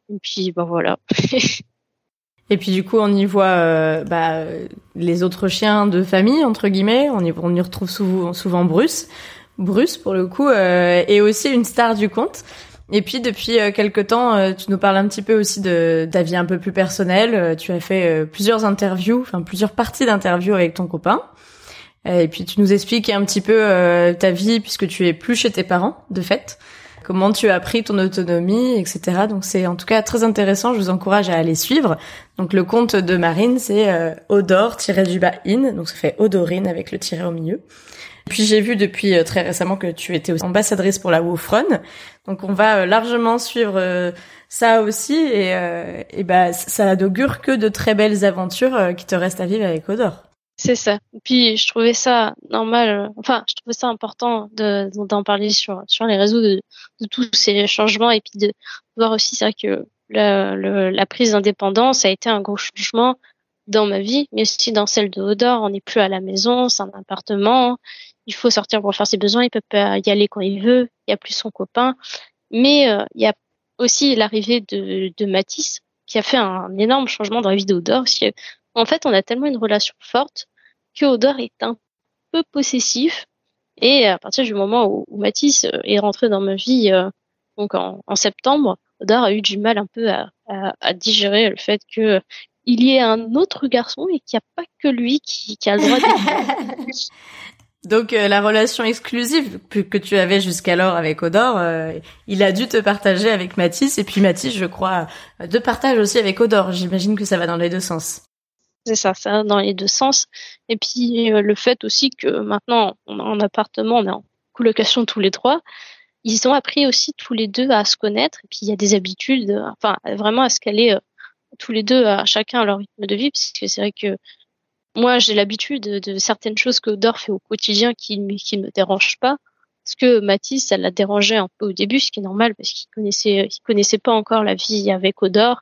et puis, ben voilà. et puis du coup, on y voit euh, bah, les autres chiens de famille entre guillemets. On y, retrouve souvent, souvent Bruce, Bruce pour le coup, euh, et aussi une star du conte. Et puis depuis euh, quelques temps, euh, tu nous parles un petit peu aussi de ta vie un peu plus personnelle. Tu as fait plusieurs interviews, enfin plusieurs parties d'interviews avec ton copain. Euh, et puis tu nous expliques un petit peu euh, ta vie puisque tu es plus chez tes parents de fait. Comment tu as pris ton autonomie, etc. Donc c'est en tout cas très intéressant. Je vous encourage à aller suivre. Donc le compte de Marine c'est euh, Odor-in, donc ça fait Odorine avec le tiret au milieu. Puis j'ai vu depuis très récemment que tu étais ambassadrice pour la Wofron. Donc on va largement suivre ça aussi et, et bah ça n'augure que de très belles aventures qui te restent à vivre avec Odor. C'est ça. Puis je trouvais ça normal, euh, enfin je trouvais ça important de d'en parler sur sur les réseaux de, de, tous ces changements et puis de voir aussi vrai que la, prise d'indépendance a été un gros changement dans ma vie, mais aussi dans celle de Odor. On n'est plus à la maison, c'est un appartement. Il faut sortir pour faire ses besoins. Il peut pas y aller quand il veut. Il y a plus son copain. Mais euh, il y a aussi l'arrivée de, de Matisse qui a fait un énorme changement dans la vie d'Odor. En fait, on a tellement une relation forte que Odor est un peu possessif. Et à partir du moment où, Mathis euh, est rentré dans ma vie, euh, donc en, septembre, Odor a eu du mal un peu à, digérer le fait que il y ait un autre garçon et qu'il n'y a pas que lui qui, a le droit de. Donc euh, la relation exclusive que tu avais jusqu'alors avec Odor, il a dû te partager avec Mathis et puis Mathis, je crois, te partage aussi avec Odor. J'imagine que ça va dans les deux sens. C'est ça, ça dans les deux sens. Et puis euh, le fait aussi que maintenant on en appartement, on est en colocation tous les trois, ils ont appris aussi tous les deux à se connaître. Et puis il y a des habitudes, enfin vraiment à se caler euh, tous les deux à chacun leur rythme de vie, parce que c'est vrai que moi j'ai l'habitude de, certaines choses que Odor fait au quotidien qui, qui ne me dérangent pas. Parce que Mathis, ça l'a dérangé un peu au début, ce qui est normal parce qu'il connaissait, il connaissait pas encore la vie avec Odor.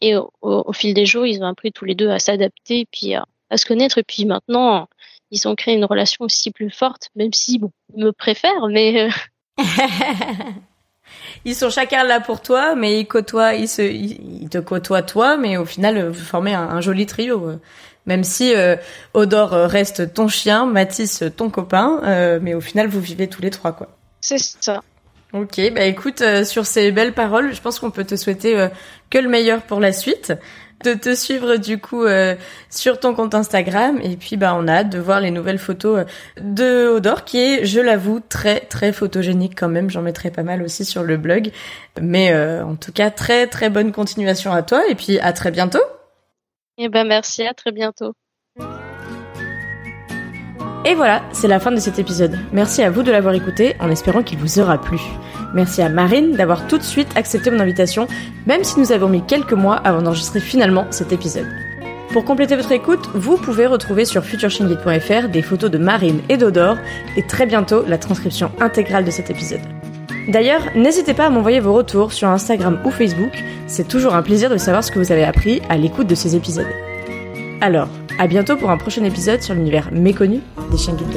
Et au, fil des jours, ils ont appris tous les deux à s'adapter, puis à, se connaître. Et puis maintenant, ils ont créé une relation aussi plus forte, même si, bon, ils me préfèrent, mais... Euh, ils sont chacun là pour toi, mais ils côtoient, ils, se, ils te côtoient toi, mais au final, vous formez un, joli trio. Même si euh, Odor reste ton chien, Mathis ton copain, euh, mais au final, vous vivez tous les trois, quoi. C'est ça. Ok, bah écoute, euh, sur ces belles paroles, je pense qu'on peut te souhaiter euh, que le meilleur pour la suite. de te suivre du coup euh, sur ton compte Instagram et puis bah on a hâte de voir les nouvelles photos euh, de Odor qui est, je l'avoue, très très photogénique quand même. J'en mettrai pas mal aussi sur le blog, mais euh, en tout cas très très bonne continuation à toi et puis à très bientôt. Eh ben merci, à très bientôt. Et voilà, c'est la fin de cet épisode. Merci à vous de l'avoir écouté en espérant qu'il vous aura plu. Merci à Marine d'avoir tout de suite accepté mon invitation, même si nous avons mis quelques mois avant d'enregistrer finalement cet épisode. Pour compléter votre écoute, vous pouvez retrouver sur futureshingit.fr des photos de Marine et d'Odor et très bientôt la transcription intégrale de cet épisode. D'ailleurs, n'hésitez pas à m'envoyer vos retours sur Instagram ou Facebook, c'est toujours un plaisir de savoir ce que vous avez appris à l'écoute de ces épisodes. Alors, à bientôt pour un prochain épisode sur l'univers méconnu des chiens guides